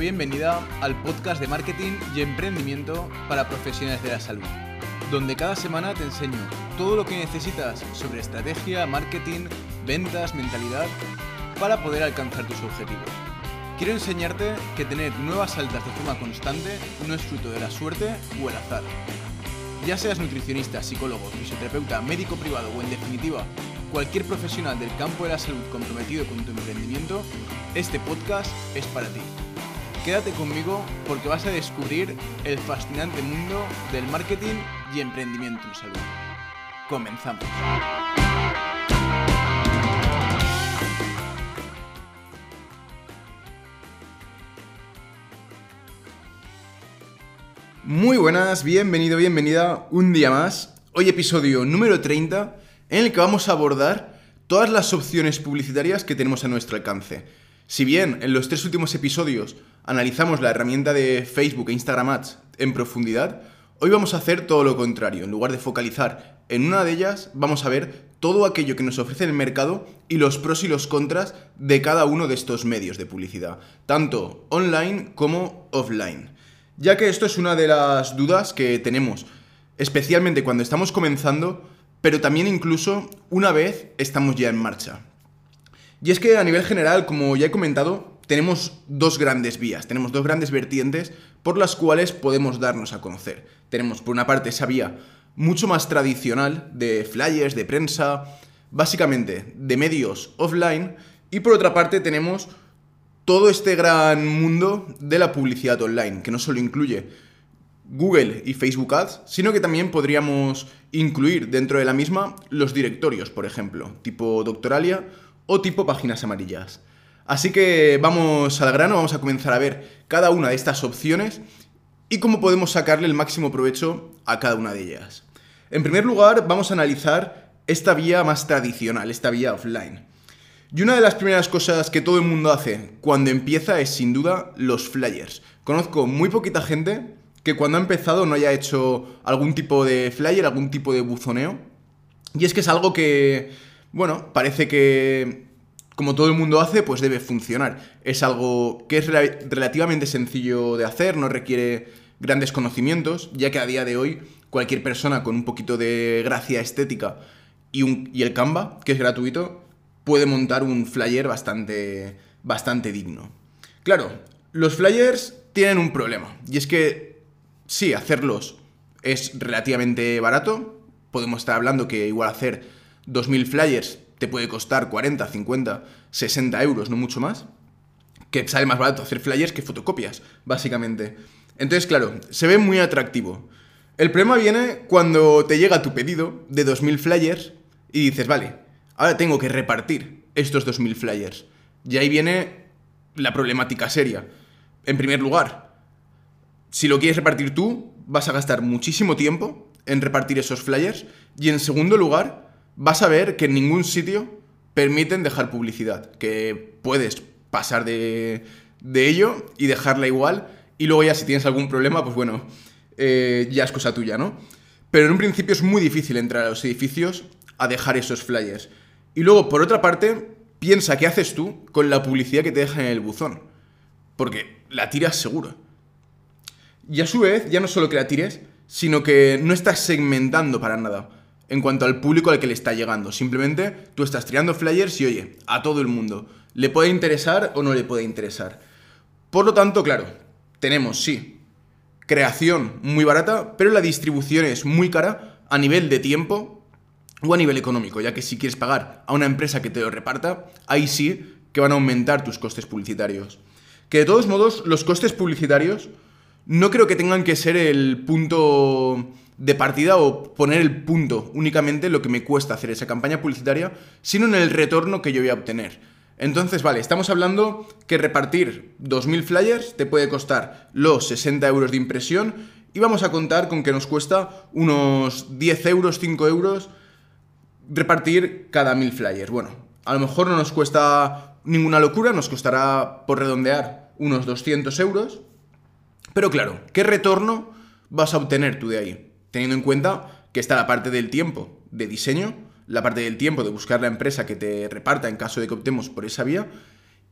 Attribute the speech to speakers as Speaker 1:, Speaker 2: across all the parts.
Speaker 1: Bienvenida al podcast de marketing y emprendimiento para profesionales de la salud, donde cada semana te enseño todo lo que necesitas sobre estrategia, marketing, ventas, mentalidad, para poder alcanzar tus objetivos. Quiero enseñarte que tener nuevas altas de forma constante no es fruto de la suerte o el azar. Ya seas nutricionista, psicólogo, fisioterapeuta, médico privado o en definitiva cualquier profesional del campo de la salud comprometido con tu emprendimiento, este podcast es para ti. Quédate conmigo porque vas a descubrir el fascinante mundo del marketing y emprendimiento en salud. Comenzamos. Muy buenas, bienvenido, bienvenida un día más. Hoy episodio número 30 en el que vamos a abordar todas las opciones publicitarias que tenemos a nuestro alcance. Si bien en los tres últimos episodios analizamos la herramienta de Facebook e Instagram Ads en profundidad, hoy vamos a hacer todo lo contrario. En lugar de focalizar en una de ellas, vamos a ver todo aquello que nos ofrece el mercado y los pros y los contras de cada uno de estos medios de publicidad, tanto online como offline. Ya que esto es una de las dudas que tenemos, especialmente cuando estamos comenzando pero también incluso una vez estamos ya en marcha. Y es que a nivel general, como ya he comentado, tenemos dos grandes vías, tenemos dos grandes vertientes por las cuales podemos darnos a conocer. Tenemos por una parte esa vía mucho más tradicional de flyers, de prensa, básicamente de medios offline, y por otra parte tenemos todo este gran mundo de la publicidad online, que no solo incluye Google y Facebook Ads, sino que también podríamos incluir dentro de la misma los directorios, por ejemplo, tipo Doctoralia o tipo páginas amarillas. Así que vamos al grano, vamos a comenzar a ver cada una de estas opciones y cómo podemos sacarle el máximo provecho a cada una de ellas. En primer lugar, vamos a analizar esta vía más tradicional, esta vía offline. Y una de las primeras cosas que todo el mundo hace cuando empieza es sin duda los flyers. Conozco muy poquita gente que cuando ha empezado no haya hecho algún tipo de flyer, algún tipo de buzoneo. Y es que es algo que, bueno, parece que como todo el mundo hace, pues debe funcionar. Es algo que es relativamente sencillo de hacer, no requiere grandes conocimientos, ya que a día de hoy cualquier persona con un poquito de gracia estética y, y el Canva, que es gratuito, puede montar un flyer bastante, bastante digno. Claro, los flyers tienen un problema, y es que sí, hacerlos es relativamente barato. Podemos estar hablando que igual hacer 2.000 flyers te puede costar 40, 50, 60 euros, no mucho más. Que sale más barato hacer flyers que fotocopias, básicamente. Entonces, claro, se ve muy atractivo. El problema viene cuando te llega tu pedido de 2.000 flyers y dices, vale, ahora tengo que repartir estos 2.000 flyers. Y ahí viene la problemática seria. En primer lugar, si lo quieres repartir tú, vas a gastar muchísimo tiempo en repartir esos flyers. Y en segundo lugar, vas a ver que en ningún sitio permiten dejar publicidad. Que puedes pasar de, ello y dejarla igual. Y luego ya si tienes algún problema, pues bueno, eh, ya es cosa tuya, ¿no? Pero en un principio es muy difícil entrar a los edificios a dejar esos flyers. Y luego, por otra parte, piensa qué haces tú con la publicidad que te dejan en el buzón. Porque la tiras seguro. Y a su vez, ya no solo que la tires, sino que no estás segmentando para nada en cuanto al público al que le está llegando. Simplemente tú estás tirando flyers y oye, a todo el mundo. ¿Le puede interesar o no le puede interesar? Por lo tanto, claro, tenemos, sí, creación muy barata, pero la distribución es muy cara a nivel de tiempo o a nivel económico, ya que si quieres pagar a una empresa que te lo reparta, ahí sí que van a aumentar tus costes publicitarios. Que de todos modos, los costes publicitarios no creo que tengan que ser el punto de partida o poner el punto únicamente lo que me cuesta hacer esa campaña publicitaria, sino en el retorno que yo voy a obtener. Entonces, vale, estamos hablando que repartir 2.000 flyers te puede costar los 60 euros de impresión y vamos a contar con que nos cuesta unos 10 euros, 5 euros repartir cada 1.000 flyers. Bueno, a lo mejor no nos cuesta ninguna locura, nos costará por redondear unos 200 euros, pero claro, ¿qué retorno vas a obtener tú de ahí? Teniendo en cuenta que está la parte del tiempo de diseño, la parte del tiempo de buscar la empresa que te reparta en caso de que optemos por esa vía,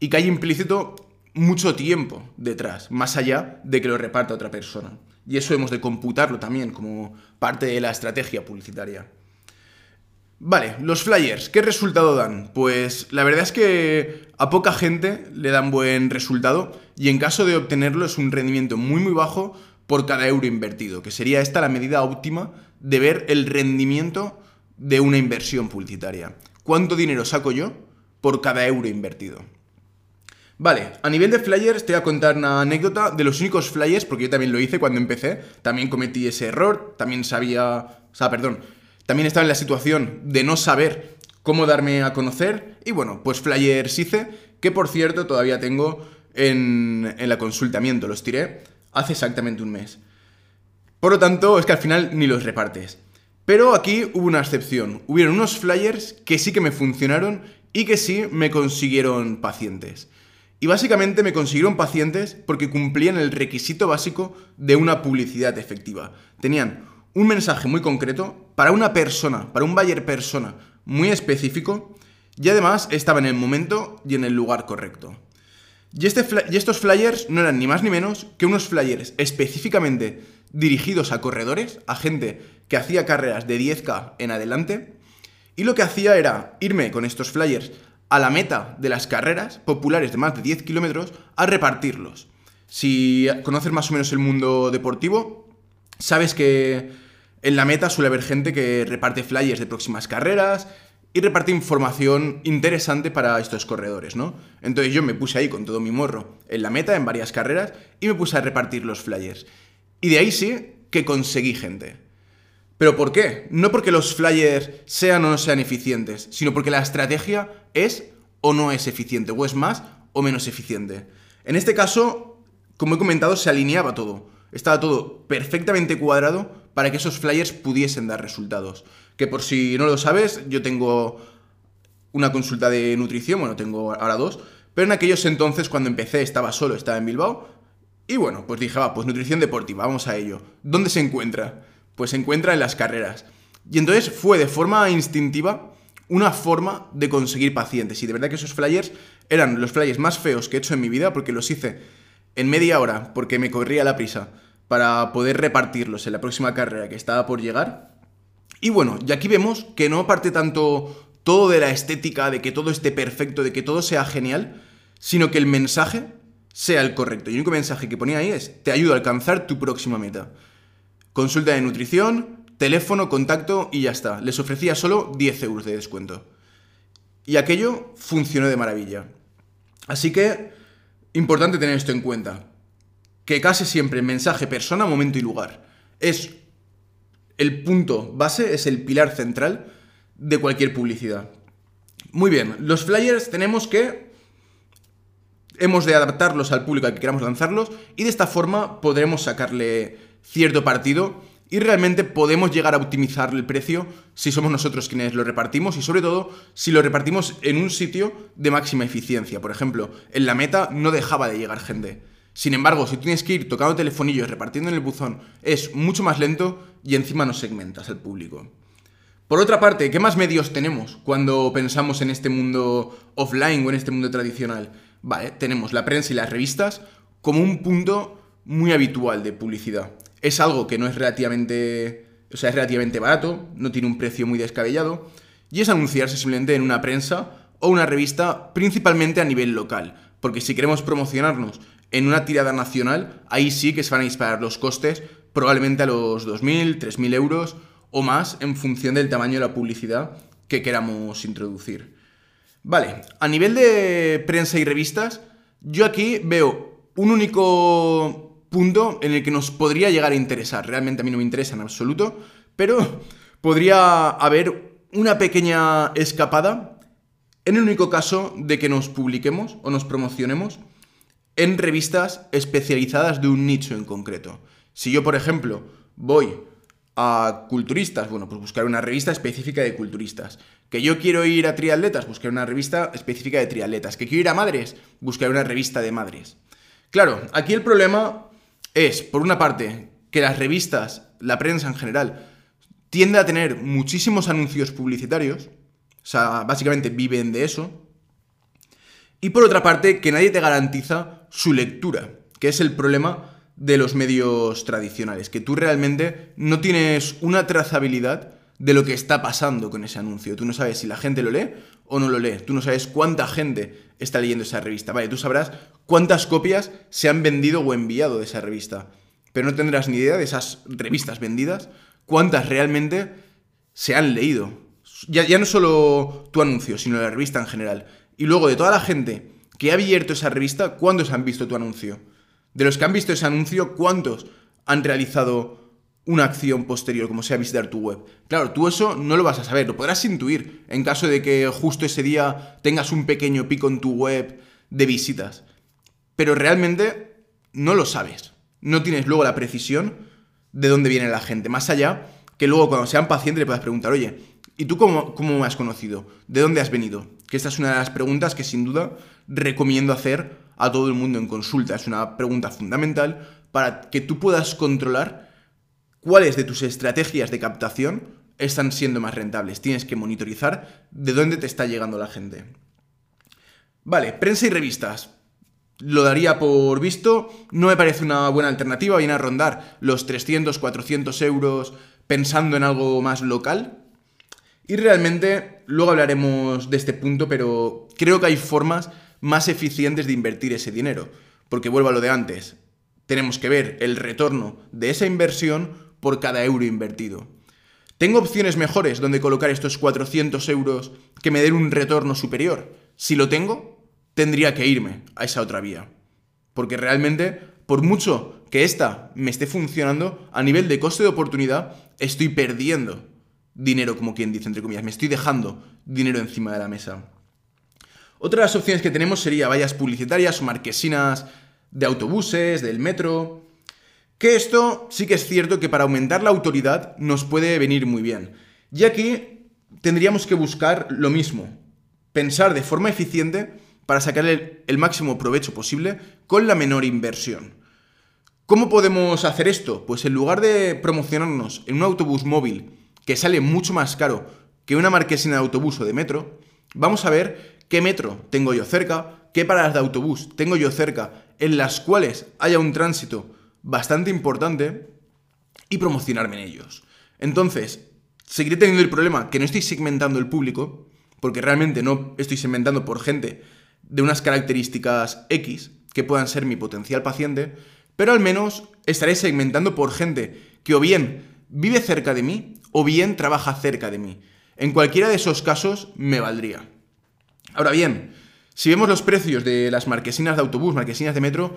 Speaker 1: y que hay implícito mucho tiempo detrás, más allá de que lo reparta otra persona. Y eso hemos de computarlo también como parte de la estrategia publicitaria. Vale, los flyers, ¿qué resultado dan? Pues la verdad es que a poca gente le dan buen resultado y en caso de obtenerlo es un rendimiento muy muy bajo por cada euro invertido, que sería esta la medida óptima de ver el rendimiento de una inversión publicitaria. ¿Cuánto dinero saco yo por cada euro invertido? Vale, a nivel de flyers te voy a contar una anécdota de los únicos flyers, porque yo también lo hice cuando empecé, también cometí ese error, también sabía, o sea, perdón, también estaba en la situación de no saber cómo darme a conocer y bueno, pues flyers hice, que por cierto todavía tengo en, en el consultamiento, los tiré hace exactamente un mes. Por lo tanto, es que al final ni los repartes. Pero aquí hubo una excepción. Hubieron unos flyers que sí que me funcionaron y que sí me consiguieron pacientes. Y básicamente me consiguieron pacientes porque cumplían el requisito básico de una publicidad efectiva. Tenían un mensaje muy concreto para una persona, para un buyer persona muy específico y además estaba en el momento y en el lugar correcto. Y, este y estos flyers no eran ni más ni menos que unos flyers específicamente dirigidos a corredores, a gente que hacía carreras de 10K en adelante, y lo que hacía era irme con estos flyers a la meta de las carreras populares de más de 10 kilómetros a repartirlos. Si conoces más o menos el mundo deportivo, sabes que en la meta suele haber gente que reparte flyers de próximas carreras y reparte información interesante para estos corredores, ¿no? Entonces yo me puse ahí con todo mi morro en la meta, en varias carreras, y me puse a repartir los flyers. Y de ahí sí que conseguí gente. ¿Pero por qué? No porque los flyers sean o no sean eficientes, sino porque la estrategia es o no es eficiente, o es más o menos eficiente. En este caso, como he comentado, se alineaba todo. Estaba todo perfectamente cuadrado para que esos flyers pudiesen dar resultados. Que por si no lo sabes, yo tengo una consulta de nutrición, bueno, tengo ahora dos, pero en aquellos entonces cuando empecé estaba solo, estaba en Bilbao, y bueno, pues dije, va, pues nutrición deportiva, vamos a ello. ¿Dónde se encuentra? Pues se encuentra en las carreras. Y entonces fue de forma instintiva una forma de conseguir pacientes. Y de verdad que esos flyers eran los flyers más feos que he hecho en mi vida porque los hice en media hora porque me corría la prisa para poder repartirlos en la próxima carrera que estaba por llegar. Y bueno, y aquí vemos que no parte tanto todo de la estética, de que todo esté perfecto, de que todo sea genial, sino que el mensaje sea el correcto. Y el único mensaje que ponía ahí es, te ayudo a alcanzar tu próxima meta. Consulta de nutrición, teléfono, contacto y ya está. Les ofrecía solo 10 euros de descuento. Y aquello funcionó de maravilla. Así que, importante tener esto en cuenta. Que casi siempre mensaje, persona, momento y lugar. Es el punto base, es el pilar central de cualquier publicidad. Muy bien, los flyers tenemos que hemos de adaptarlos al público al que queramos lanzarlos y de esta forma podremos sacarle cierto partido y realmente podemos llegar a optimizar el precio si somos nosotros quienes lo repartimos y sobre todo si lo repartimos en un sitio de máxima eficiencia. Por ejemplo, en la meta no dejaba de llegar gente. Sin embargo, si tienes que ir tocando telefonillos, repartiendo en el buzón, es mucho más lento y encima no segmentas al público. Por otra parte, ¿qué más medios tenemos cuando pensamos en este mundo offline o en este mundo tradicional? Vale, tenemos la prensa y las revistas como un punto muy habitual de publicidad. Es algo que no es relativamente, o sea, es relativamente barato, no tiene un precio muy descabellado y es anunciarse simplemente en una prensa o una revista principalmente a nivel local, porque si queremos promocionarnos en una tirada nacional, ahí sí que se van a disparar los costes probablemente a los 2.000, 3.000 euros o más en función del tamaño de la publicidad que queramos introducir. Vale, a nivel de prensa y revistas, yo aquí veo un único punto en el que nos podría llegar a interesar. Realmente a mí no me interesa en absoluto, pero podría haber una pequeña escapada en el único caso de que nos publiquemos o nos promocionemos en revistas especializadas de un nicho en concreto. Si yo, por ejemplo, voy a culturistas, bueno, pues buscar una revista específica de culturistas. Que yo quiero ir a triatletas, buscar una revista específica de triatletas. Que quiero ir a madres, buscar una revista de madres. Claro, aquí el problema es, por una parte, que las revistas, la prensa en general, tiende a tener muchísimos anuncios publicitarios, o sea, básicamente viven de eso. Y por otra parte, que nadie te garantiza su lectura, que es el problema de los medios tradicionales, que tú realmente no tienes una trazabilidad de lo que está pasando con ese anuncio. Tú no sabes si la gente lo lee o no lo lee. Tú no sabes cuánta gente está leyendo esa revista. Vale, tú sabrás cuántas copias se han vendido o enviado de esa revista. Pero no tendrás ni idea de esas revistas vendidas, cuántas realmente se han leído. Ya, ya no solo tu anuncio, sino la revista en general. Y luego de toda la gente que ha abierto esa revista, ¿cuántos han visto tu anuncio? De los que han visto ese anuncio, ¿cuántos han realizado una acción posterior, como sea visitar tu web. Claro, tú eso no lo vas a saber, lo podrás intuir en caso de que justo ese día tengas un pequeño pico en tu web de visitas. Pero realmente no lo sabes. No tienes luego la precisión de dónde viene la gente. Más allá que luego cuando sean pacientes le puedas preguntar, oye, ¿y tú cómo, cómo me has conocido? ¿De dónde has venido? Que esta es una de las preguntas que sin duda recomiendo hacer a todo el mundo en consulta. Es una pregunta fundamental para que tú puedas controlar cuáles de tus estrategias de captación están siendo más rentables. Tienes que monitorizar de dónde te está llegando la gente. Vale, prensa y revistas. Lo daría por visto, no me parece una buena alternativa, viene a rondar los 300, 400 euros pensando en algo más local. Y realmente, luego hablaremos de este punto, pero creo que hay formas más eficientes de invertir ese dinero. Porque vuelvo a lo de antes, tenemos que ver el retorno de esa inversión por cada euro invertido. ¿Tengo opciones mejores donde colocar estos 400 euros que me den un retorno superior? Si lo tengo, tendría que irme a esa otra vía. Porque realmente, por mucho que esta me esté funcionando, a nivel de coste de oportunidad, estoy perdiendo dinero, como quien dice, entre comillas. Me estoy dejando dinero encima de la mesa. Otras opciones que tenemos sería vallas publicitarias o marquesinas de autobuses, del metro, que esto sí que es cierto que para aumentar la autoridad nos puede venir muy bien. Ya que tendríamos que buscar lo mismo, pensar de forma eficiente para sacarle el máximo provecho posible con la menor inversión. ¿Cómo podemos hacer esto? Pues en lugar de promocionarnos en un autobús móvil que sale mucho más caro que una marquesina de autobús o de metro, vamos a ver qué metro tengo yo cerca, qué paradas de autobús tengo yo cerca en las cuales haya un tránsito bastante importante y promocionarme en ellos. Entonces, seguiré teniendo el problema que no estoy segmentando el público, porque realmente no estoy segmentando por gente de unas características X que puedan ser mi potencial paciente, pero al menos estaré segmentando por gente que o bien vive cerca de mí o bien trabaja cerca de mí. En cualquiera de esos casos me valdría. Ahora bien, si vemos los precios de las marquesinas de autobús, marquesinas de metro,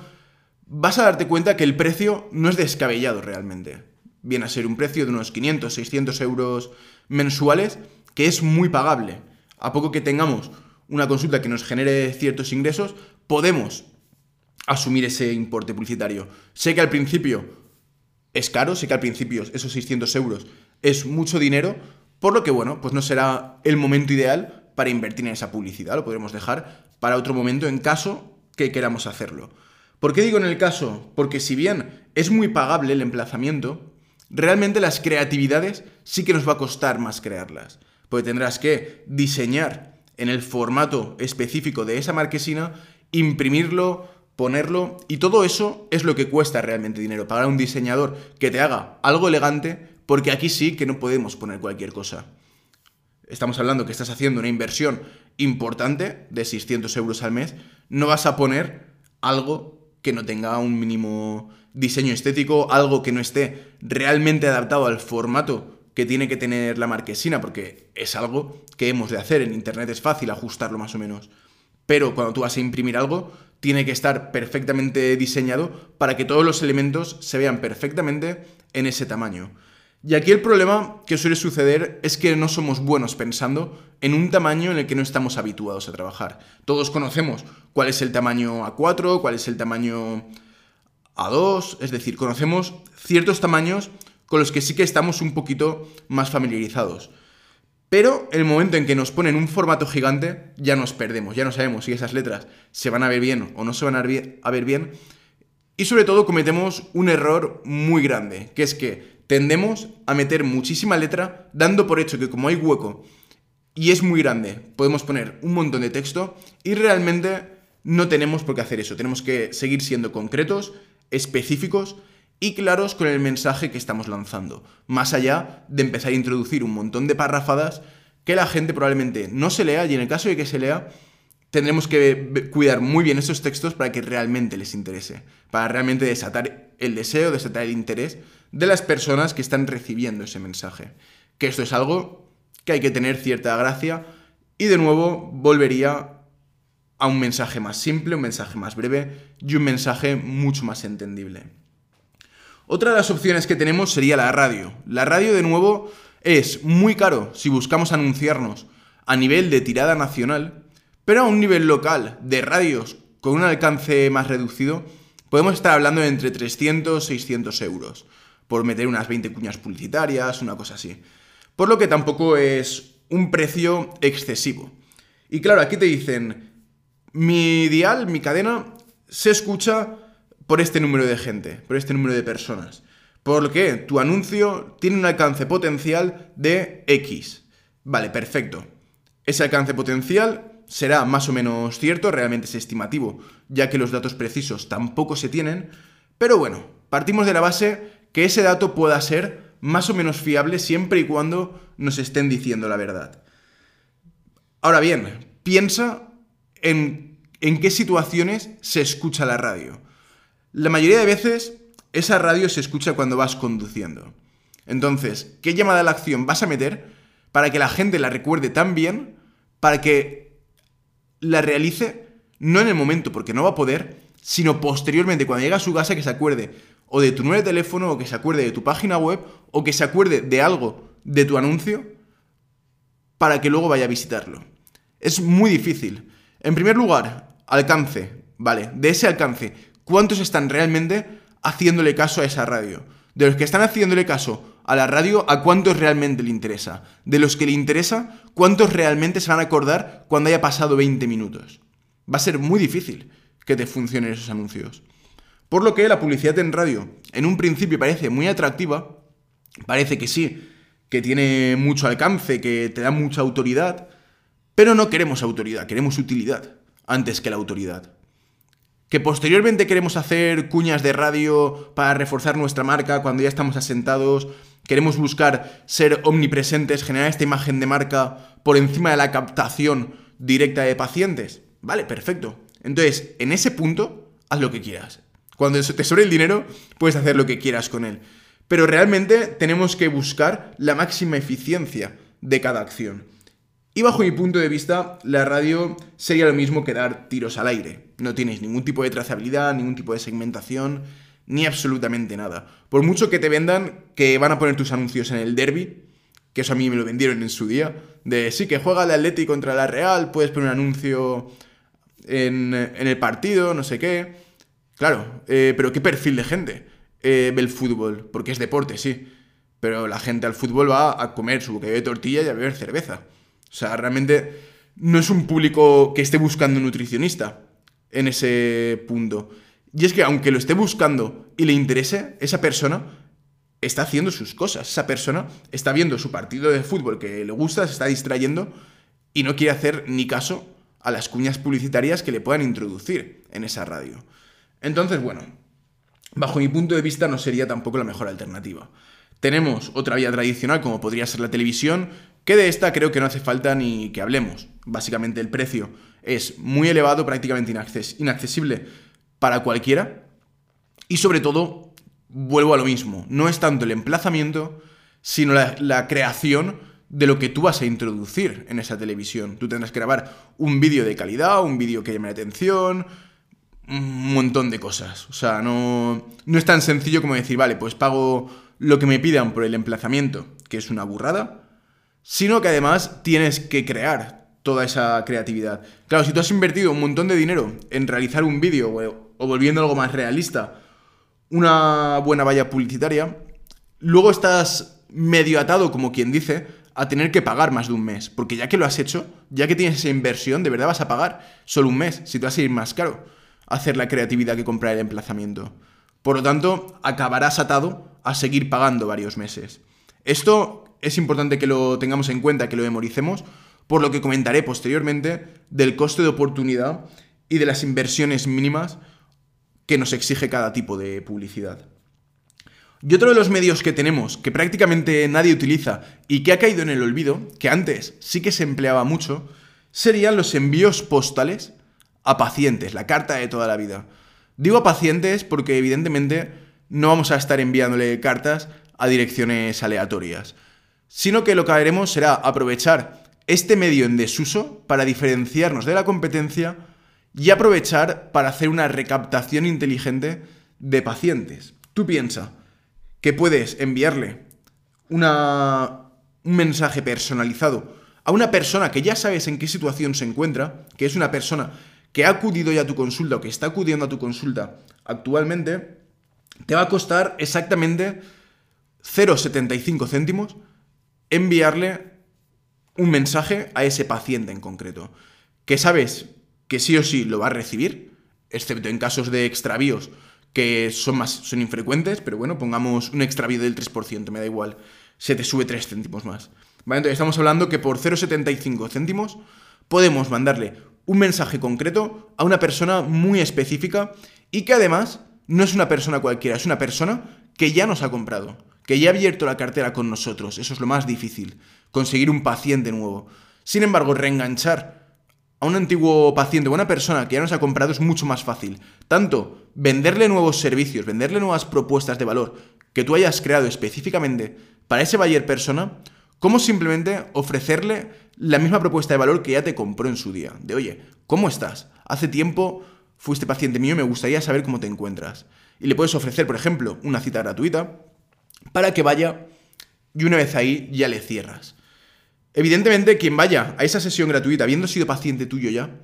Speaker 1: vas a darte cuenta que el precio no es descabellado realmente. Viene a ser un precio de unos 500, 600 euros mensuales, que es muy pagable. A poco que tengamos una consulta que nos genere ciertos ingresos, podemos asumir ese importe publicitario. Sé que al principio es caro, sé que al principio esos 600 euros es mucho dinero, por lo que, bueno, pues no será el momento ideal para invertir en esa publicidad. Lo podremos dejar para otro momento en caso que queramos hacerlo. ¿Por qué digo en el caso? Porque si bien es muy pagable el emplazamiento, realmente las creatividades sí que nos va a costar más crearlas. Porque tendrás que diseñar en el formato específico de esa marquesina, imprimirlo, ponerlo, y todo eso es lo que cuesta realmente dinero. Pagar a un diseñador que te haga algo elegante, porque aquí sí que no podemos poner cualquier cosa. Estamos hablando que estás haciendo una inversión importante de 600 euros al mes, no vas a poner algo que no tenga un mínimo diseño estético, algo que no esté realmente adaptado al formato que tiene que tener la marquesina, porque es algo que hemos de hacer. En Internet es fácil ajustarlo más o menos. Pero cuando tú vas a imprimir algo, tiene que estar perfectamente diseñado para que todos los elementos se vean perfectamente en ese tamaño. Y aquí el problema que suele suceder es que no somos buenos pensando en un tamaño en el que no estamos habituados a trabajar. Todos conocemos cuál es el tamaño A4, cuál es el tamaño A2, es decir, conocemos ciertos tamaños con los que sí que estamos un poquito más familiarizados. Pero el momento en que nos ponen un formato gigante, ya nos perdemos, ya no sabemos si esas letras se van a ver bien o no se van a ver bien. Y sobre todo cometemos un error muy grande, que es que tendemos a meter muchísima letra dando por hecho que como hay hueco y es muy grande, podemos poner un montón de texto y realmente no tenemos por qué hacer eso. Tenemos que seguir siendo concretos, específicos y claros con el mensaje que estamos lanzando. Más allá de empezar a introducir un montón de parrafadas que la gente probablemente no se lea y en el caso de que se lea, tendremos que cuidar muy bien esos textos para que realmente les interese, para realmente desatar el deseo, desatar el interés de las personas que están recibiendo ese mensaje. Que esto es algo que hay que tener cierta gracia y de nuevo volvería a un mensaje más simple, un mensaje más breve y un mensaje mucho más entendible. Otra de las opciones que tenemos sería la radio. La radio de nuevo es muy caro si buscamos anunciarnos a nivel de tirada nacional, pero a un nivel local de radios con un alcance más reducido, podemos estar hablando de entre 300 y 600 euros por meter unas 20 cuñas publicitarias, una cosa así. Por lo que tampoco es un precio excesivo. Y claro, aquí te dicen, mi dial, mi cadena, se escucha por este número de gente, por este número de personas. Por lo que tu anuncio tiene un alcance potencial de X. Vale, perfecto. Ese alcance potencial será más o menos cierto, realmente es estimativo, ya que los datos precisos tampoco se tienen, pero bueno, partimos de la base que ese dato pueda ser más o menos fiable siempre y cuando nos estén diciendo la verdad. Ahora bien, piensa en, en qué situaciones se escucha la radio. La mayoría de veces esa radio se escucha cuando vas conduciendo. Entonces, ¿qué llamada a la acción vas a meter para que la gente la recuerde tan bien, para que la realice no en el momento, porque no va a poder, sino posteriormente, cuando llegue a su casa, que se acuerde o de tu nuevo teléfono, o que se acuerde de tu página web, o que se acuerde de algo de tu anuncio, para que luego vaya a visitarlo. Es muy difícil. En primer lugar, alcance, ¿vale? De ese alcance, ¿cuántos están realmente haciéndole caso a esa radio? De los que están haciéndole caso a la radio, ¿a cuántos realmente le interesa? De los que le interesa, ¿cuántos realmente se van a acordar cuando haya pasado 20 minutos? Va a ser muy difícil que te funcionen esos anuncios. Por lo que la publicidad en radio en un principio parece muy atractiva, parece que sí, que tiene mucho alcance, que te da mucha autoridad, pero no queremos autoridad, queremos utilidad antes que la autoridad. Que posteriormente queremos hacer cuñas de radio para reforzar nuestra marca cuando ya estamos asentados, queremos buscar ser omnipresentes, generar esta imagen de marca por encima de la captación directa de pacientes. Vale, perfecto. Entonces, en ese punto, haz lo que quieras. Cuando te sobre el dinero, puedes hacer lo que quieras con él. Pero realmente tenemos que buscar la máxima eficiencia de cada acción. Y bajo mi punto de vista, la radio sería lo mismo que dar tiros al aire. No tienes ningún tipo de trazabilidad, ningún tipo de segmentación, ni absolutamente nada. Por mucho que te vendan que van a poner tus anuncios en el derby, que eso a mí me lo vendieron en su día, de sí que juega el Atlético contra la Real, puedes poner un anuncio en el partido, no sé qué. Claro, eh, pero ¿qué perfil de gente eh, ve el fútbol? Porque es deporte, sí. Pero la gente al fútbol va a comer su bocadillo de tortilla y a beber cerveza. O sea, realmente no es un público que esté buscando un nutricionista en ese punto. Y es que aunque lo esté buscando y le interese, esa persona está haciendo sus cosas. Esa persona está viendo su partido de fútbol que le gusta, se está distrayendo y no quiere hacer ni caso a las cuñas publicitarias que le puedan introducir en esa radio. Entonces, bueno, bajo mi punto de vista no sería tampoco la mejor alternativa. Tenemos otra vía tradicional como podría ser la televisión, que de esta creo que no hace falta ni que hablemos. Básicamente el precio es muy elevado, prácticamente inaccesible para cualquiera. Y sobre todo, vuelvo a lo mismo, no es tanto el emplazamiento, sino la, creación de lo que tú vas a introducir en esa televisión. Tú tendrás que grabar un vídeo de calidad, un vídeo que llame la atención, un montón de cosas. O sea, no, no es tan sencillo como decir, vale, pues pago lo que me pidan por el emplazamiento, que es una burrada, sino que además tienes que crear toda esa creatividad. Claro, si tú has invertido un montón de dinero en realizar un vídeo o, volviendo algo más realista, una buena valla publicitaria, luego estás medio atado, como quien dice, a tener que pagar más de un mes. Porque ya que lo has hecho, ya que tienes esa inversión, de verdad vas a pagar solo un mes, si te vas a ir más caro hacer la creatividad que comprar el emplazamiento. Por lo tanto, acabarás atado a seguir pagando varios meses. Esto es importante que lo tengamos en cuenta, que lo memoricemos, por lo que comentaré posteriormente del coste de oportunidad y de las inversiones mínimas que nos exige cada tipo de publicidad. Y otro de los medios que tenemos, que prácticamente nadie utiliza y que ha caído en el olvido, que antes sí que se empleaba mucho, serían los envíos postales a pacientes, la carta de toda la vida. Digo a pacientes porque evidentemente no vamos a estar enviándole cartas a direcciones aleatorias, sino que lo que haremos será aprovechar este medio en desuso para diferenciarnos de la competencia y aprovechar para hacer una recaptación inteligente de pacientes. Tú piensa que puedes enviarle una, un mensaje personalizado a una persona que ya sabes en qué situación se encuentra, que es una persona que ha acudido ya a tu consulta o que está acudiendo a tu consulta actualmente, te va a costar exactamente 0,75 céntimos enviarle un mensaje a ese paciente en concreto, que sabes que sí o sí lo va a recibir, excepto en casos de extravíos que son más son infrecuentes, pero bueno, pongamos un extravío del 3%, me da igual, se te sube 3 céntimos más. Entonces estamos hablando que por 0,75 céntimos podemos mandarle un mensaje concreto a una persona muy específica y que además no es una persona cualquiera, es una persona que ya nos ha comprado, que ya ha abierto la cartera con nosotros. Eso es lo más difícil, conseguir un paciente nuevo. Sin embargo, reenganchar a un antiguo paciente o una persona que ya nos ha comprado es mucho más fácil. Tanto venderle nuevos servicios, venderle nuevas propuestas de valor que tú hayas creado específicamente para ese buyer persona, como simplemente ofrecerle la misma propuesta de valor que ya te compró en su día. De oye, ¿cómo estás? Hace tiempo fuiste paciente mío me gustaría saber cómo te encuentras. Y le puedes ofrecer, por ejemplo, una cita gratuita para que vaya y una vez ahí ya le cierras. Evidentemente, quien vaya a esa sesión gratuita habiendo sido paciente tuyo ya,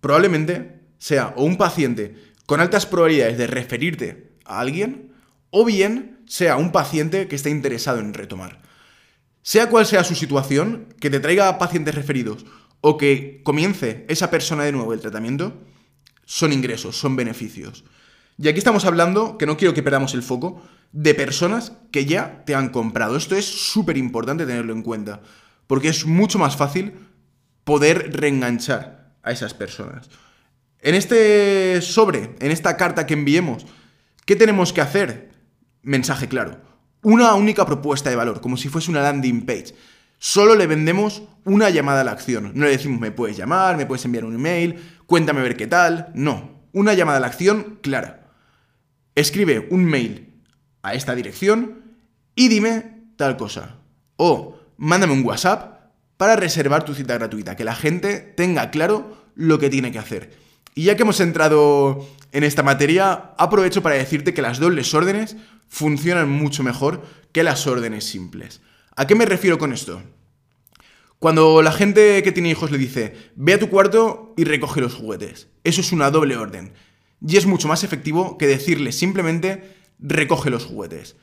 Speaker 1: probablemente sea o un paciente con altas probabilidades de referirte a alguien, o bien sea un paciente que esté interesado en retomar. Sea cual sea su situación, que te traiga pacientes referidos o que comience esa persona de nuevo el tratamiento, son ingresos, son beneficios. Y aquí estamos hablando, que no quiero que perdamos el foco, de personas que ya te han comprado. Esto es súper importante tenerlo en cuenta, porque es mucho más fácil poder reenganchar a esas personas. En este sobre, en esta carta que enviemos, ¿qué tenemos que hacer? Mensaje claro una única propuesta de valor, como si fuese una landing page. Solo le vendemos una llamada a la acción. No le decimos me puedes llamar, me puedes enviar un email, cuéntame a ver qué tal. No, una llamada a la acción clara. Escribe un mail a esta dirección y dime tal cosa. O mándame un WhatsApp para reservar tu cita gratuita, que la gente tenga claro lo que tiene que hacer. Y ya que hemos entrado en esta materia, aprovecho para decirte que las dobles órdenes funcionan mucho mejor que las órdenes simples. ¿A qué me refiero con esto? Cuando la gente que tiene hijos le dice, ve a tu cuarto y recoge los juguetes. Eso es una doble orden. Y es mucho más efectivo que decirle simplemente, recoge los juguetes.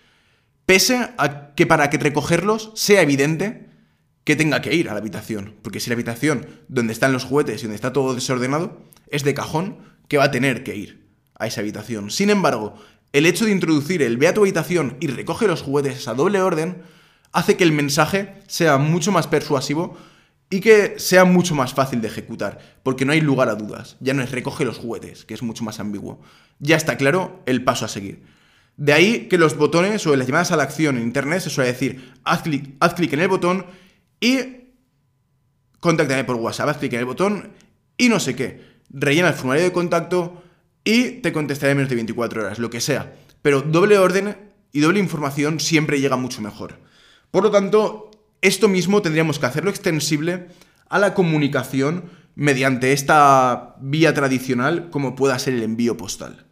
Speaker 1: Pese a que para que recogerlos sea evidente que tenga que ir a la habitación. Porque si la habitación donde están los juguetes y donde está todo desordenado es de cajón, que va a tener que ir a esa habitación. Sin embargo, el hecho de introducir el ve a tu habitación y recoge los juguetes a doble orden hace que el mensaje sea mucho más persuasivo y que sea mucho más fácil de ejecutar, porque no hay lugar a dudas. Ya no es recoge los juguetes, que es mucho más ambiguo. Ya está claro el paso a seguir. De ahí que los botones o las llamadas a la acción en Internet se suele decir haz clic, haz clic en el botón y contáctame por WhatsApp, clic en el botón y no sé qué. Rellena el formulario de contacto, y te contestaré en menos de 24 horas, lo que sea. Pero doble orden y doble información siempre llega mucho mejor. Por lo tanto, esto mismo tendríamos que hacerlo extensible a la comunicación mediante esta vía tradicional como pueda ser el envío postal.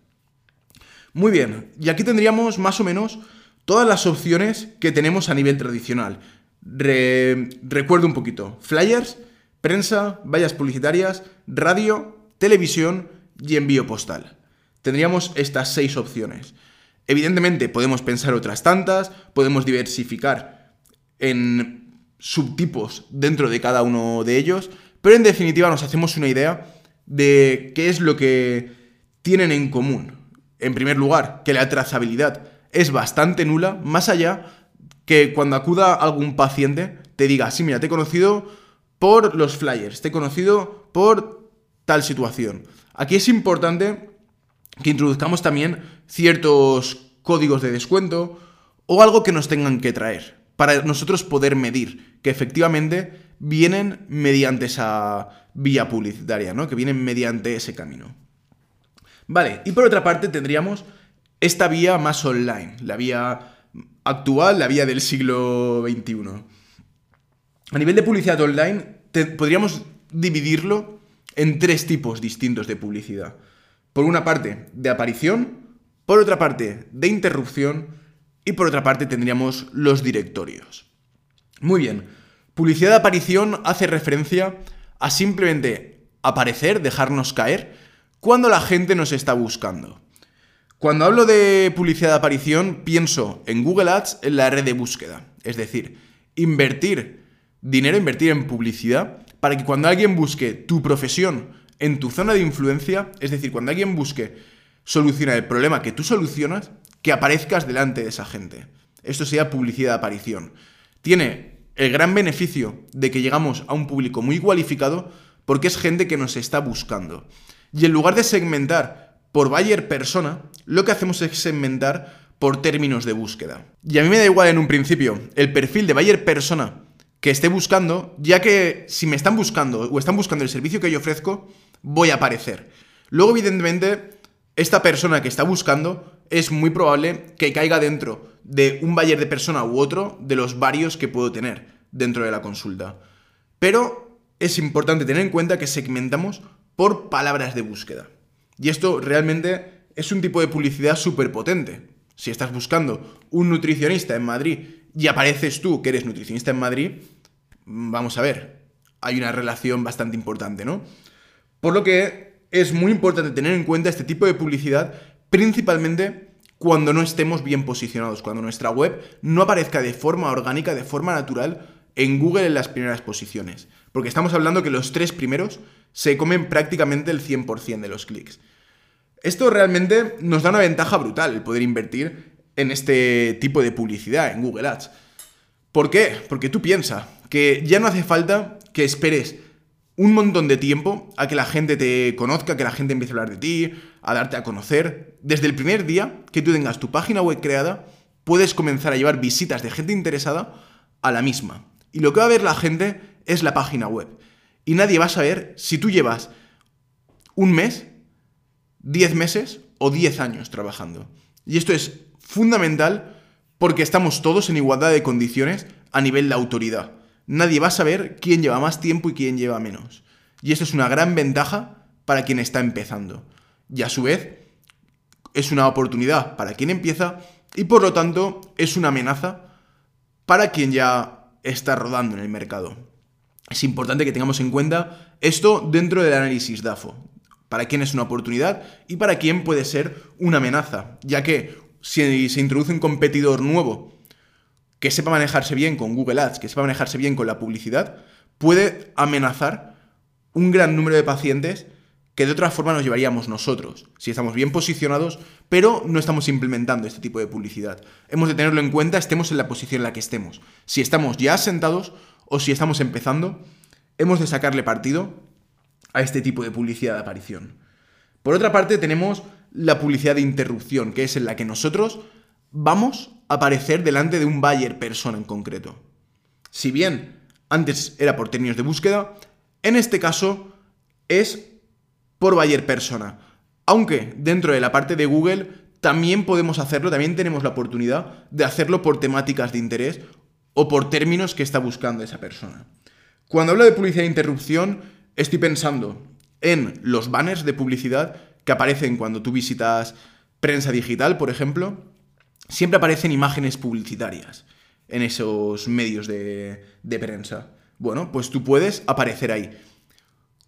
Speaker 1: Muy bien, y aquí tendríamos más o menos todas las opciones que tenemos a nivel tradicional. Recuerdo un poquito, flyers, prensa, vallas publicitarias, radio, televisión, y envío postal. Tendríamos estas seis opciones. Evidentemente podemos pensar otras tantas, podemos diversificar en subtipos dentro de cada uno de ellos, pero en definitiva nos hacemos una idea de qué es lo que tienen en común. En primer lugar, que la trazabilidad es bastante nula, más allá que cuando acuda algún paciente te diga, sí, mira, te he conocido por los flyers, te he conocido por tal situación. Aquí es importante que introduzcamos también ciertos códigos de descuento o algo que nos tengan que traer para nosotros poder medir que efectivamente vienen mediante esa vía publicitaria, ¿no? Que vienen mediante ese camino. Vale, y por otra parte tendríamos esta vía más online, la vía actual, la vía del siglo XXI. A nivel de publicidad online, podríamos dividirlo en tres tipos distintos de publicidad. Por una parte, de aparición, por otra parte, de interrupción y por otra parte tendríamos los directorios. Muy bien, publicidad de aparición hace referencia a simplemente aparecer, dejarnos caer, cuando la gente nos está buscando. Cuando hablo de publicidad de aparición, pienso en Google Ads en la red de búsqueda. Es decir, invertir dinero, invertir en publicidad, para que cuando alguien busque tu profesión en tu zona de influencia, es decir, cuando alguien busque solucionar el problema que tú solucionas, que aparezcas delante de esa gente. Esto sería publicidad de aparición. Tiene el gran beneficio de que llegamos a un público muy cualificado porque es gente que nos está buscando. Y en lugar de segmentar por buyer persona, lo que hacemos es segmentar por términos de búsqueda. Y a mí me da igual en un principio el perfil de buyer persona que esté buscando, ya que si me están buscando o están buscando el servicio que yo ofrezco, voy a aparecer. Luego, evidentemente, esta persona que está buscando es muy probable que caiga dentro de un buyer de persona u otro de los varios que puedo tener dentro de la consulta. Pero es importante tener en cuenta que segmentamos por palabras de búsqueda. Y esto realmente es un tipo de publicidad súper potente. Si estás buscando un nutricionista en Madrid y apareces tú que eres nutricionista en Madrid, vamos a ver, hay una relación bastante importante, ¿no? Por lo que es muy importante tener en cuenta este tipo de publicidad principalmente cuando no estemos bien posicionados, cuando nuestra web no aparezca de forma orgánica, de forma natural en Google en las primeras posiciones. Porque estamos hablando que los tres primeros se comen prácticamente el 100% de los clics. Esto realmente nos da una ventaja brutal el poder invertir en este tipo de publicidad en Google Ads. ¿Por qué? Porque tú piensas que ya no hace falta que esperes un montón de tiempo a que la gente te conozca, que la gente empiece a hablar de ti, a darte a conocer. Desde el primer día que tú tengas tu página web creada, puedes comenzar a llevar visitas de gente interesada a la misma. Y lo que va a ver la gente es la página web. Y nadie va a saber si tú llevas un mes, diez meses o diez años trabajando. Y esto es fundamental porque estamos todos en igualdad de condiciones a nivel de autoridad nadie va a saber quién lleva más tiempo y quién lleva menos. Y esto es una gran ventaja para quien está empezando. Y a su vez, es una oportunidad para quien empieza y por lo tanto es una amenaza para quien ya está rodando en el mercado. Es importante que tengamos en cuenta esto dentro del análisis DAFO. Para quién es una oportunidad y para quién puede ser una amenaza, ya que si se introduce un competidor nuevo que sepa manejarse bien con Google Ads, que sepa manejarse bien con la publicidad, puede amenazar un gran número de pacientes que de otra forma nos llevaríamos nosotros, si estamos bien posicionados, pero no estamos implementando este tipo de publicidad. Hemos de tenerlo en cuenta, estemos en la posición en la que estemos. Si estamos ya sentados o si estamos empezando, hemos de sacarle partido a este tipo de publicidad de aparición. Por otra parte, tenemos la publicidad de interrupción, que es en la que nosotros vamos a aparecer delante de un buyer persona en concreto. Si bien antes era por términos de búsqueda, en este caso es por buyer persona. Aunque dentro de la parte de Google también podemos hacerlo, también tenemos la oportunidad de hacerlo por temáticas de interés o por términos que está buscando esa persona. Cuando hablo de publicidad de interrupción, estoy pensando en los banners de publicidad que aparecen cuando tú visitas prensa digital, por ejemplo, siempre aparecen imágenes publicitarias en esos medios de, prensa. Bueno, pues tú puedes aparecer ahí.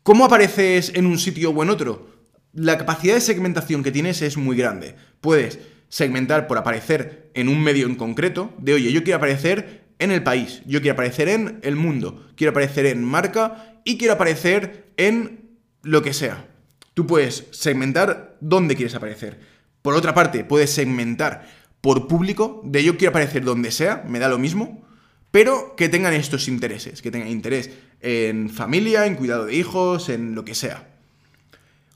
Speaker 1: ¿Cómo apareces en un sitio o en otro? La capacidad de segmentación que tienes es muy grande. Puedes segmentar por aparecer en un medio en concreto, de oye, yo quiero aparecer en el país, yo quiero aparecer en el mundo, quiero aparecer en marca y quiero aparecer en lo que sea. Tú puedes segmentar dónde quieres aparecer. Por otra parte, puedes segmentar por público, de yo quiero aparecer donde sea, me da lo mismo, pero que tengan estos intereses, que tengan interés en familia, en cuidado de hijos, en lo que sea.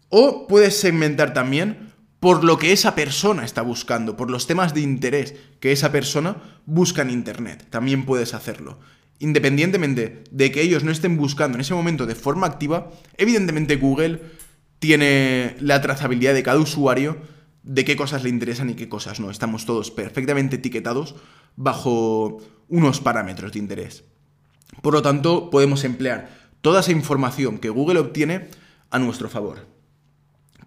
Speaker 1: O puedes segmentar también por lo que esa persona está buscando, por los temas de interés que esa persona busca en Internet. También puedes hacerlo. Independientemente de que ellos no estén buscando en ese momento de forma activa, evidentemente Google tiene la trazabilidad de cada usuario de qué cosas le interesan y qué cosas no. Estamos todos perfectamente etiquetados bajo unos parámetros de interés. Por lo tanto, podemos emplear toda esa información que Google obtiene a nuestro favor.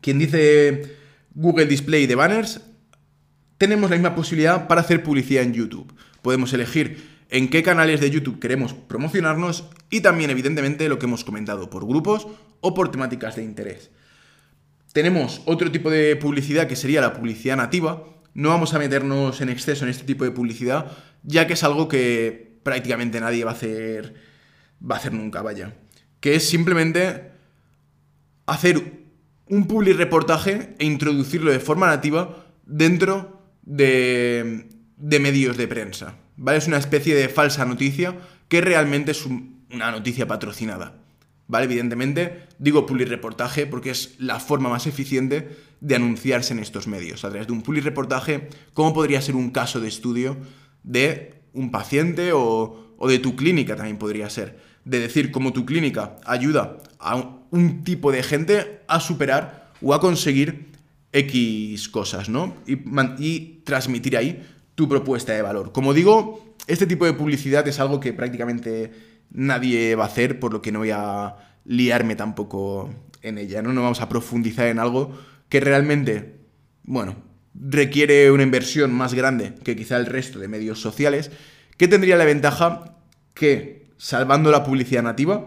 Speaker 1: Quien dice Google Display de banners, tenemos la misma posibilidad para hacer publicidad en YouTube. Podemos elegir en qué canales de YouTube queremos promocionarnos y también, evidentemente, lo que hemos comentado, por grupos o por temáticas de interés. Tenemos otro tipo de publicidad que sería la publicidad nativa. No vamos a meternos en exceso en este tipo de publicidad, ya que es algo que prácticamente nadie va a hacer, va a hacer nunca, vaya. Que es simplemente hacer un public reportaje e introducirlo de forma nativa dentro de, medios de prensa. ¿Vale? Es una especie de falsa noticia que realmente es una noticia patrocinada. ¿Vale? Evidentemente, digo reportaje porque es la forma más eficiente de anunciarse en estos medios. A través de un reportaje, ¿cómo podría ser un caso de estudio de un paciente o, o de tu clínica también podría ser? De decir cómo tu clínica ayuda a un tipo de gente a superar o a conseguir X cosas, ¿no? Y, transmitir ahí tu propuesta de valor. Como digo, este tipo de publicidad es algo que prácticamente nadie va a hacer, por lo que no voy a liarme tampoco en ella, ¿no? No vamos a profundizar en algo que realmente, bueno, requiere una inversión más grande que quizá el resto de medios sociales, que tendría la ventaja que, salvando la publicidad nativa,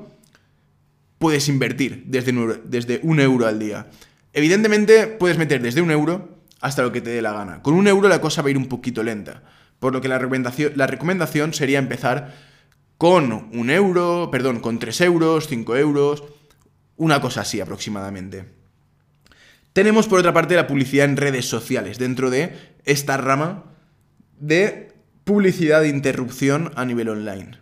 Speaker 1: puedes invertir desde un, euro, desde un euro al día. Evidentemente puedes meter desde un euro hasta lo que te dé la gana. Con un euro la cosa va a ir un poquito lenta, por lo que la recomendación, la recomendación sería empezar con un euro, perdón, con tres euros, cinco euros, una cosa así aproximadamente. Tenemos por otra parte la publicidad en redes sociales, dentro de esta rama de publicidad de interrupción a nivel online.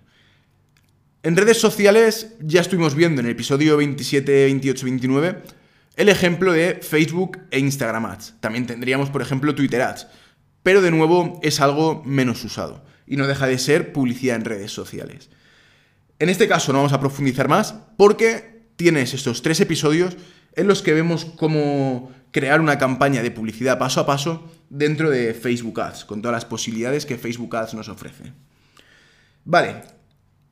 Speaker 1: En redes sociales ya estuvimos viendo en el episodio 27, 28, 29 el ejemplo de Facebook e Instagram Ads. También tendríamos, por ejemplo, Twitter Ads. Pero de nuevo es algo menos usado y no deja de ser publicidad en redes sociales. En este caso no vamos a profundizar más porque tienes estos tres episodios en los que vemos cómo crear una campaña de publicidad paso a paso dentro de Facebook Ads, con todas las posibilidades que Facebook Ads nos ofrece. Vale,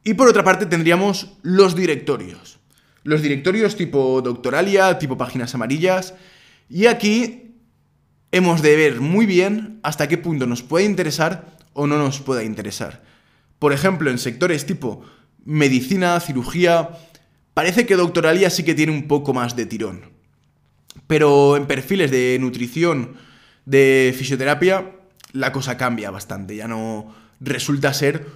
Speaker 1: y por otra parte tendríamos los directorios. Los directorios tipo Doctoralia, tipo páginas amarillas. Y aquí hemos de ver muy bien hasta qué punto nos puede interesar o no nos pueda interesar. Por ejemplo, en sectores tipo medicina, cirugía, parece que Doctoralia sí que tiene un poco más de tirón. Pero en perfiles de nutrición, de fisioterapia, la cosa cambia bastante. Ya no resulta ser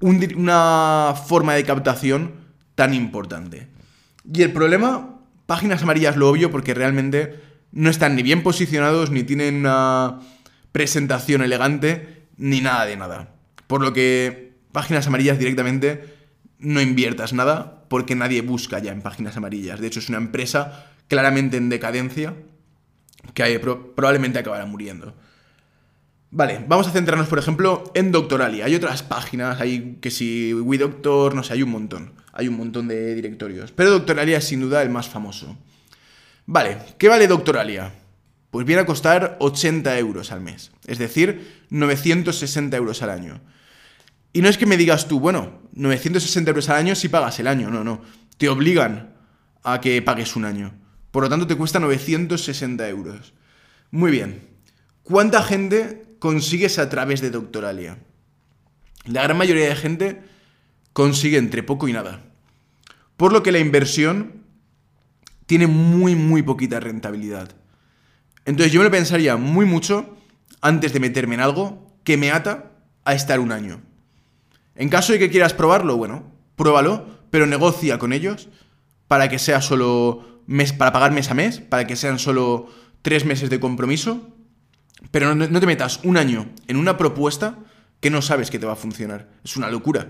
Speaker 1: una forma de captación tan importante. Y el problema, páginas amarillas lo obvio porque realmente no están ni bien posicionados, ni tienen una presentación elegante, ni nada de nada. Por lo que páginas amarillas directamente no inviertas nada porque nadie busca ya en páginas amarillas. De hecho, es una empresa claramente en decadencia que probablemente acabará muriendo. Vale, vamos a centrarnos, por ejemplo, en Doctoralia. Hay otras páginas, hay que si WeDoctor, no sé, hay un montón. Hay un montón de directorios. Pero Doctoralia es sin duda el más famoso. Vale, ¿qué vale Doctoralia? Pues viene a costar 80 euros al mes. Es decir, 960 euros al año. Y no es que me digas tú, bueno, 960 euros al año si pagas el año. No, no. Te obligan a que pagues un año. Por lo tanto, te cuesta 960 euros. Muy bien. ¿Cuánta gente consigues a través de Doctoralia. La gran mayoría de gente consigue entre poco y nada. Por lo que la inversión tiene muy, muy poquita rentabilidad. Entonces yo me lo pensaría muy mucho antes de meterme en algo que me ata a estar un año. En caso de que quieras probarlo, bueno, pruébalo, pero negocia con ellos para que sea solo mes, para pagar mes a mes, para que sean solo tres meses de compromiso pero no, te metas un año en una propuesta que no sabes que te va a funcionar. Es una locura.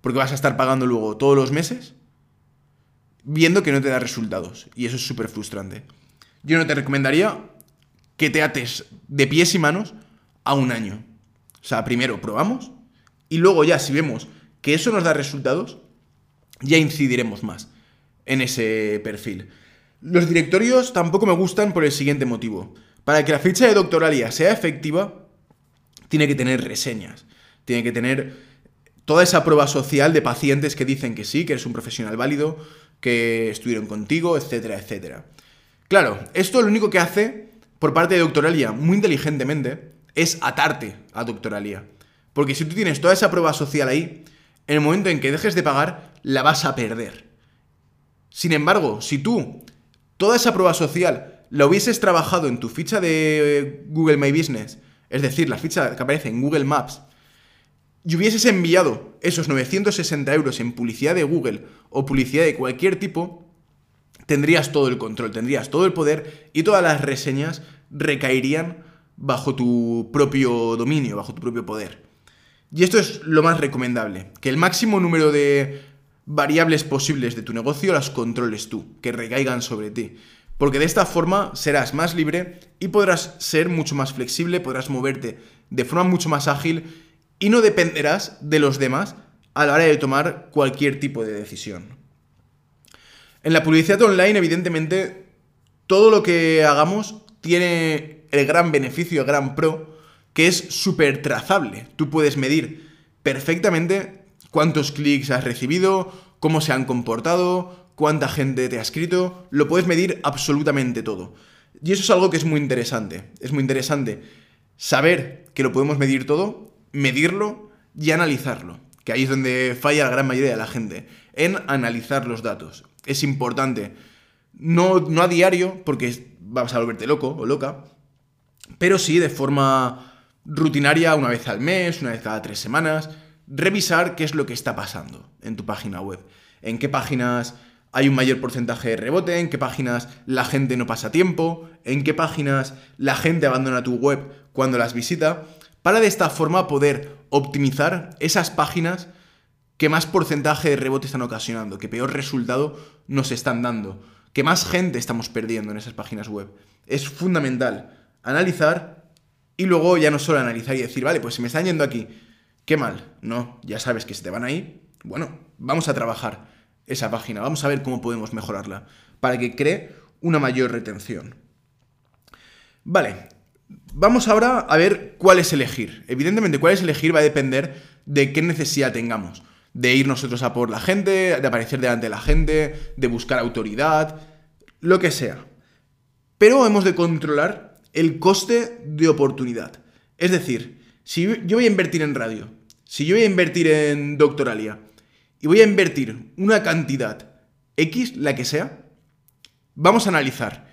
Speaker 1: Porque vas a estar pagando luego todos los meses viendo que no te da resultados. Y eso es súper frustrante. Yo no te recomendaría que te ates de pies y manos a un año. O sea, primero probamos y luego ya si vemos que eso nos da resultados, ya incidiremos más en ese perfil. Los directorios tampoco me gustan por el siguiente motivo. Para que la ficha de doctoralia sea efectiva, tiene que tener reseñas, tiene que tener toda esa prueba social de pacientes que dicen que sí, que eres un profesional válido, que estuvieron contigo, etcétera, etcétera. Claro, esto lo único que hace por parte de Doctoralia, muy inteligentemente, es atarte a Doctoralia. Porque si tú tienes toda esa prueba social ahí, en el momento en que dejes de pagar, la vas a perder. Sin embargo, si tú toda esa prueba social la hubieses trabajado en tu ficha de Google My Business, es decir, la ficha que aparece en Google Maps, y hubieses enviado esos 960 euros en publicidad de Google o publicidad de cualquier tipo, tendrías todo el control, tendrías todo el poder y todas las reseñas recaerían bajo tu propio dominio, bajo tu propio poder. Y esto es lo más recomendable, que el máximo número de variables posibles de tu negocio las controles tú, que recaigan sobre ti. Porque de esta forma serás más libre y podrás ser mucho más flexible, podrás moverte de forma mucho más ágil y no dependerás de los demás a la hora de tomar cualquier tipo de decisión. En la publicidad online, evidentemente, todo lo que hagamos tiene el gran beneficio, el gran pro, que es súper trazable. Tú puedes medir perfectamente cuántos clics has recibido, cómo se han comportado, cuánta gente te ha escrito, lo puedes medir absolutamente todo. Y eso es algo que es muy interesante. Es muy interesante saber que lo podemos medir todo, medirlo y analizarlo. Que ahí es donde falla la gran mayoría de la gente, en analizar los datos. Es importante, no, no a diario, porque vas a volverte loco o loca, pero sí de forma rutinaria, una vez al mes, una vez cada tres semanas, revisar qué es lo que está pasando en tu página web. En qué páginas hay un mayor porcentaje de rebote, en qué páginas la gente no pasa tiempo, en qué páginas la gente abandona tu web cuando las visita, para de esta forma poder optimizar esas páginas que más porcentaje de rebote están ocasionando, que peor resultado nos están dando, que más gente estamos perdiendo en esas páginas web. Es fundamental analizar y luego ya no solo analizar y decir, vale, pues si me están yendo aquí, qué mal. No, ya sabes que se te van ahí. Bueno, vamos a trabajar esa página, vamos a ver cómo podemos mejorarla para que cree una mayor retención. Vale, vamos ahora a ver cuál es elegir. Evidentemente, cuál es elegir va a depender de qué necesidad tengamos. De ir nosotros a por la gente, de aparecer delante de la gente, de buscar autoridad, lo que sea. Pero hemos de controlar el coste de oportunidad. Es decir, si yo voy a invertir en radio, si yo voy a invertir en doctoralia, y voy a invertir una cantidad X, la que sea, vamos a analizar,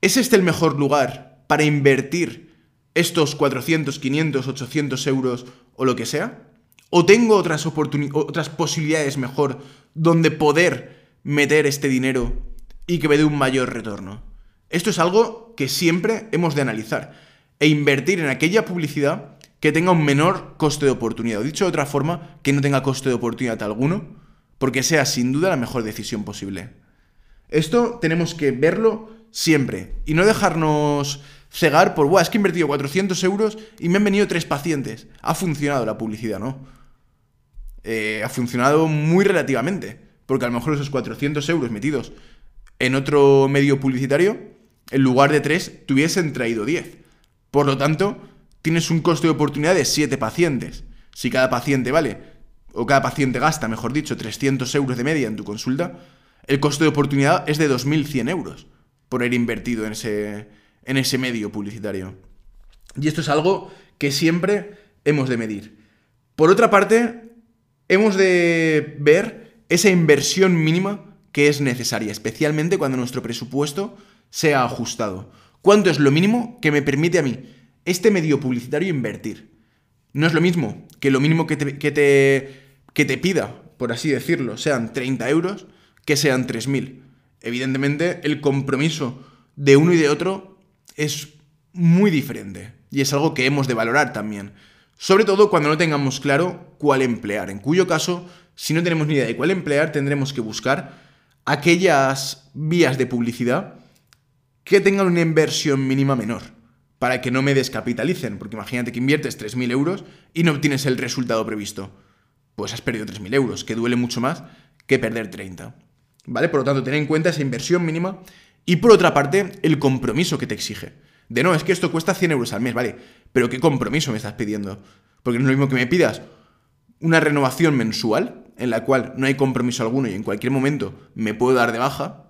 Speaker 1: ¿es este el mejor lugar para invertir estos 400, 500, 800 euros o lo que sea? ¿O tengo otras, otras posibilidades mejor donde poder meter este dinero y que me dé un mayor retorno? Esto es algo que siempre hemos de analizar e invertir en aquella publicidad que tenga un menor coste de oportunidad. dicho de otra forma, que no tenga coste de oportunidad alguno, porque sea sin duda la mejor decisión posible. Esto tenemos que verlo siempre y no dejarnos cegar por, Buah, es que he invertido 400 euros y me han venido tres pacientes. Ha funcionado la publicidad, ¿no? Eh, ha funcionado muy relativamente, porque a lo mejor esos 400 euros metidos en otro medio publicitario, en lugar de tres, te hubiesen traído 10. Por lo tanto, tienes un coste de oportunidad de 7 pacientes. Si cada paciente vale, o cada paciente gasta, mejor dicho, 300 euros de media en tu consulta, el coste de oportunidad es de 2.100 euros por haber invertido en ese, en ese medio publicitario. Y esto es algo que siempre hemos de medir. Por otra parte, hemos de ver esa inversión mínima que es necesaria, especialmente cuando nuestro presupuesto sea ajustado. ¿Cuánto es lo mínimo que me permite a mí este medio publicitario invertir. No es lo mismo que lo mínimo que te, que te, que te pida, por así decirlo, sean 30 euros, que sean 3.000. Evidentemente, el compromiso de uno y de otro es muy diferente y es algo que hemos de valorar también. Sobre todo cuando no tengamos claro cuál emplear, en cuyo caso, si no tenemos ni idea de cuál emplear, tendremos que buscar aquellas vías de publicidad que tengan una inversión mínima menor, para que no me descapitalicen, porque imagínate que inviertes 3.000 euros y no obtienes el resultado previsto. Pues has perdido 3.000 euros, que duele mucho más que perder 30. ¿Vale? Por lo tanto, ten en cuenta esa inversión mínima y por otra parte, el compromiso que te exige. De no, es que esto cuesta 100 euros al mes, ¿vale? Pero ¿qué compromiso me estás pidiendo? Porque no es lo mismo que me pidas una renovación mensual, en la cual no hay compromiso alguno y en cualquier momento me puedo dar de baja,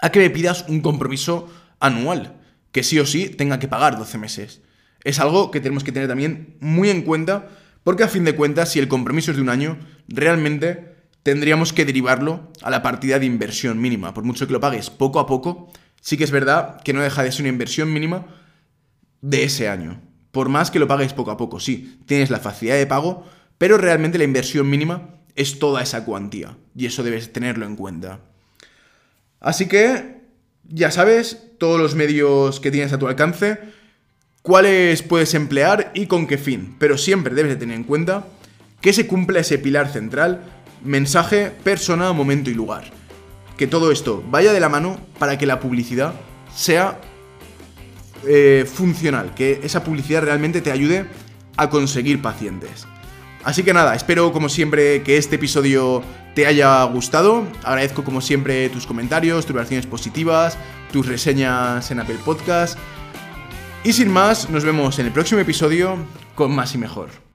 Speaker 1: a que me pidas un compromiso anual, que sí o sí tenga que pagar 12 meses. Es algo que tenemos que tener también muy en cuenta, porque a fin de cuentas, si el compromiso es de un año, realmente tendríamos que derivarlo a la partida de inversión mínima. Por mucho que lo pagues poco a poco, sí que es verdad que no deja de ser una inversión mínima de ese año. Por más que lo pagues poco a poco, sí, tienes la facilidad de pago, pero realmente la inversión mínima es toda esa cuantía. Y eso debes tenerlo en cuenta. Así que, ya sabes, todos los medios que tienes a tu alcance, cuáles puedes emplear y con qué fin. Pero siempre debes de tener en cuenta que se cumpla ese pilar central, mensaje, persona, momento y lugar. Que todo esto vaya de la mano para que la publicidad sea eh, funcional, que esa publicidad realmente te ayude a conseguir pacientes. Así que nada, espero como siempre que este episodio te haya gustado. Agradezco como siempre tus comentarios, tus reacciones positivas, tus reseñas en Apple Podcast. Y sin más, nos vemos en el próximo episodio con más y mejor.